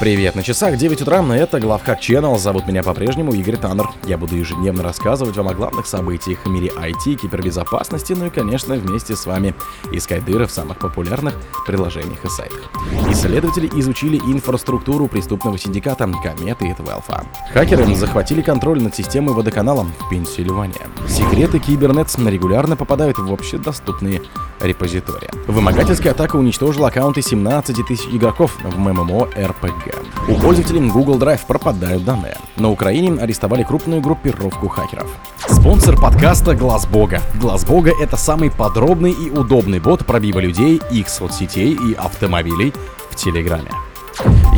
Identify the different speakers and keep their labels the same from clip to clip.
Speaker 1: Привет, на часах 9 утра, это Главхак Channel, зовут меня по-прежнему Игорь Таннер. Я буду ежедневно рассказывать вам о главных событиях в мире IT, кибербезопасности, ну и, конечно, вместе с вами искать дыры в самых популярных приложениях и сайтах. Исследователи изучили инфраструктуру преступного синдиката Кометы и Твелфа. Хакеры захватили контроль над системой водоканалом в Пенсильвании. Секреты Кибернетс регулярно попадают в общедоступные репозитории. Вымогательская атака уничтожила аккаунты 17 тысяч игроков в ММО RPG. У пользователей Google Drive пропадают данные. На Украине арестовали крупную группировку хакеров. Спонсор подкаста Глаз Бога. Глаз Бога — это самый подробный и удобный бот пробива людей, их соцсетей и автомобилей в Телеграме.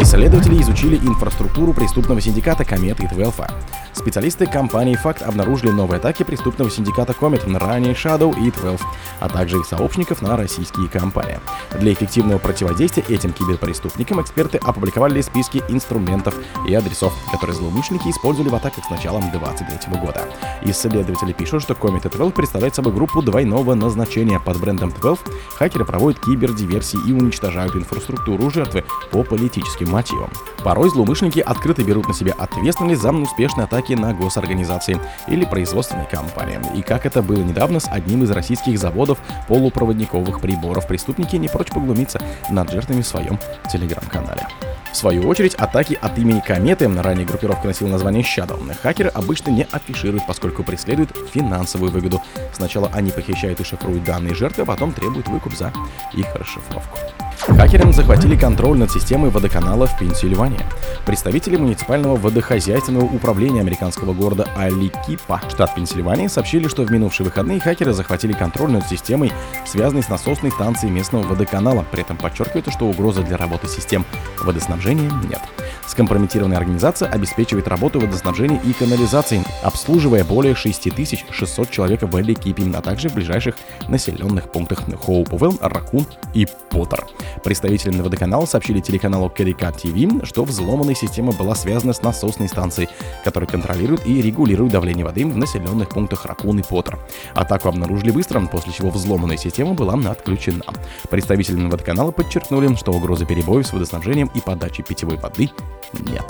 Speaker 1: Исследователи изучили инфраструктуру преступного синдиката Комет и Твелфа. Специалисты компании Факт обнаружили новые атаки преступного синдиката Comet на ранее Shadow и 12, а также их сообщников на российские компании. Для эффективного противодействия этим киберпреступникам эксперты опубликовали списки инструментов и адресов, которые злоумышленники использовали в атаках с началом 2023 года. Исследователи пишут, что Comet и 12 представляют собой группу двойного назначения. Под брендом 12 хакеры проводят кибердиверсии и уничтожают инфраструктуру жертвы по политическим мотивам. Порой злоумышленники открыто берут на себя ответственность за успешные атаки на госорганизации или производственные компании. И как это было недавно с одним из российских заводов полупроводниковых приборов, преступники не прочь поглумиться над жертвами в своем телеграм-канале. В свою очередь, атаки от имени Кометы, ранее группировка носила название Shadow, хакеры обычно не афишируют, поскольку преследуют финансовую выгоду. Сначала они похищают и шифруют данные жертвы, а потом требуют выкуп за их расшифровку. Хакеры захватили контроль над системой водоканала в Пенсильвании. Представители муниципального водохозяйственного управления американского города Аликипа, штат Пенсильвания, сообщили, что в минувшие выходные хакеры захватили контроль над системой, связанной с насосной станцией местного водоканала. При этом подчеркивают, что угрозы для работы систем водоснабжения нет. Скомпрометированная организация обеспечивает работу водоснабжения и канализации, обслуживая более 6600 человек в Эликипе, а также в ближайших населенных пунктах Хоупвелл, Ракун и Поттер. Представители водоканала сообщили телеканалу Керика ТВ, что взломанная система была связана с насосной станцией, которая контролирует и регулирует давление воды в населенных пунктах Ракун и Поттер. Атаку обнаружили быстро, после чего взломанная система была отключена. Представители водоканала подчеркнули, что угрозы перебоев с водоснабжением и подачей питьевой воды нет.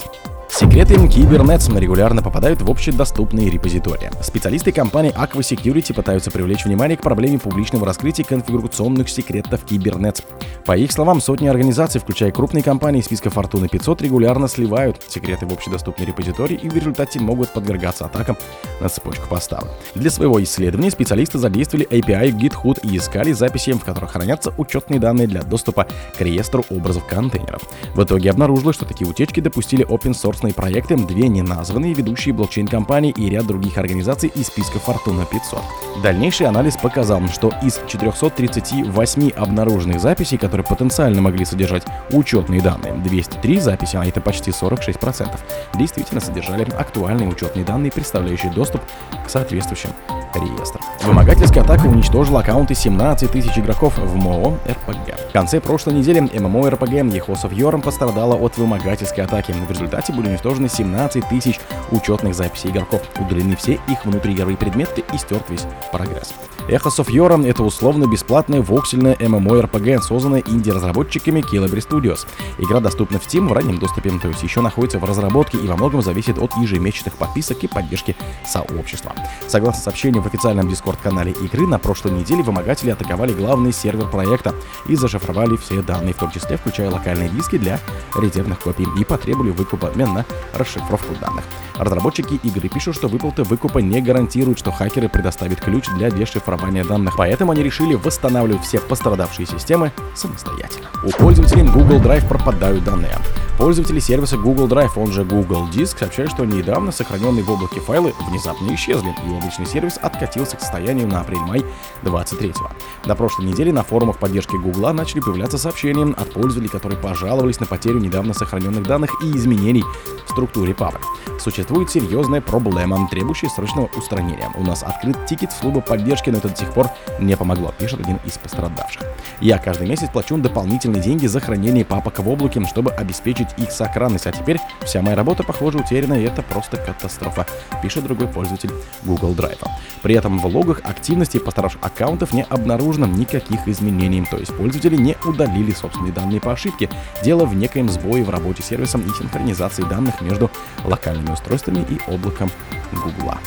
Speaker 1: Секреты Кибернетс регулярно попадают в общедоступные репозитории. Специалисты компании Aqua Security пытаются привлечь внимание к проблеме публичного раскрытия конфигурационных секретов Кибернетс. По их словам, сотни организаций, включая крупные компании списка Fortune 500, регулярно сливают секреты в общедоступные репозитории и в результате могут подвергаться атакам на цепочку поставок. Для своего исследования специалисты задействовали API GitHub и искали записи, в которых хранятся учетные данные для доступа к реестру образов контейнеров. В итоге обнаружилось, что такие утечки допустили open source собственные проекты, две неназванные ведущие блокчейн-компании и ряд других организаций из списка Fortuna 500. Дальнейший анализ показал, что из 438 обнаруженных записей, которые потенциально могли содержать учетные данные, 203 записи, а это почти 46%, действительно содержали актуальные учетные данные, представляющие доступ к соответствующим реестрам. Вымогательская атака уничтожила аккаунты 17 тысяч игроков в МОО РПГ. В конце прошлой недели ММО РПГ of Yorm пострадала от вымогательской атаки. В результате были уничтожены 17 тысяч учетных записей игроков, удалены все их внутриигровые предметы и стерт весь прогресс. Echoes of Yorm — это условно-бесплатная воксельная MMORPG, созданная инди-разработчиками Kilabri Studios. Игра доступна в Steam в раннем доступе, то есть еще находится в разработке и во многом зависит от ежемесячных подписок и поддержки сообщества. Согласно сообщению в официальном Discord-канале игры, на прошлой неделе вымогатели атаковали главный сервер проекта и зашифровали все данные, в том числе включая локальные диски для резервных копий, и потребовали выкуп обмен на расшифровку данных. Разработчики игры пишут, что выплата выкупа не гарантирует, что хакеры предоставят ключ для дешифрования данных, поэтому они решили восстанавливать все пострадавшие системы самостоятельно. У пользователей Google Drive пропадают данные. Пользователи сервиса Google Drive, он же Google Disk, сообщают, что недавно сохраненные в облаке файлы внезапно исчезли, и облачный сервис откатился к состоянию на апрель-май 23 -го. На прошлой неделе на форумах поддержки Google начали появляться сообщения от пользователей, которые пожаловались на потерю недавно сохраненных данных и изменений в структуре папок. Существует серьезная проблема, требующая срочного устранения. У нас открыт тикет в службу поддержки, но это до сих пор не помогло, пишет один из пострадавших. Я каждый месяц плачу дополнительные деньги за хранение папок в облаке, чтобы обеспечить их сохранность, а теперь вся моя работа, похоже, утеряна, и это просто катастрофа, пишет другой пользователь Google Drive. При этом в логах активности пострадавших аккаунтов не обнаружено никаких изменений, то есть пользователи не удалили собственные данные по ошибке. Дело в некоем сбое в работе сервисом и синхронизации данных между локальными устройствами и облаком Гугла.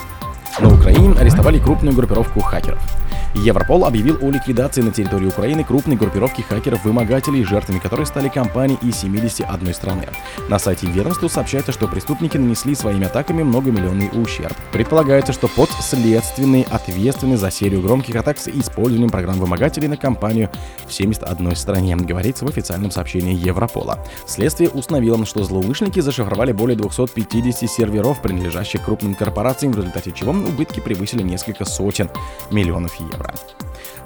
Speaker 1: На Украине арестовали крупную группировку хакеров. Европол объявил о ликвидации на территории Украины крупной группировки хакеров-вымогателей, жертвами которой стали компании из 71 страны. На сайте ведомства сообщается, что преступники нанесли своими атаками многомиллионный ущерб. Предполагается, что подследственные ответственны за серию громких атак с использованием программ вымогателей на компанию в 71 стране, говорится в официальном сообщении Европола. Следствие установило, что злоумышленники зашифровали более 250 серверов, принадлежащих крупным корпорациям, в результате чего убытки превысили несколько сотен миллионов евро.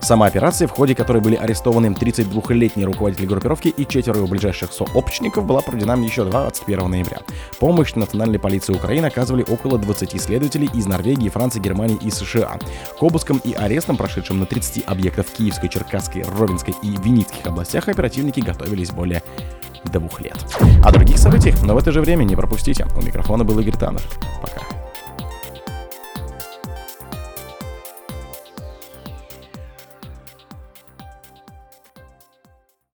Speaker 1: Сама операция, в ходе которой были арестованы 32-летний руководитель группировки и четверо его ближайших сообщников, была проведена еще 21 ноября. Помощь национальной полиции Украины оказывали около 20 следователей из Норвегии, Франции, Германии и США. К обыскам и арестам, прошедшим на 30 объектов Киевской, Черкасской, Ровенской и Винницких областях, оперативники готовились более двух лет. О других событиях, но в это же время не пропустите. У микрофона был Игорь Таннер. Пока.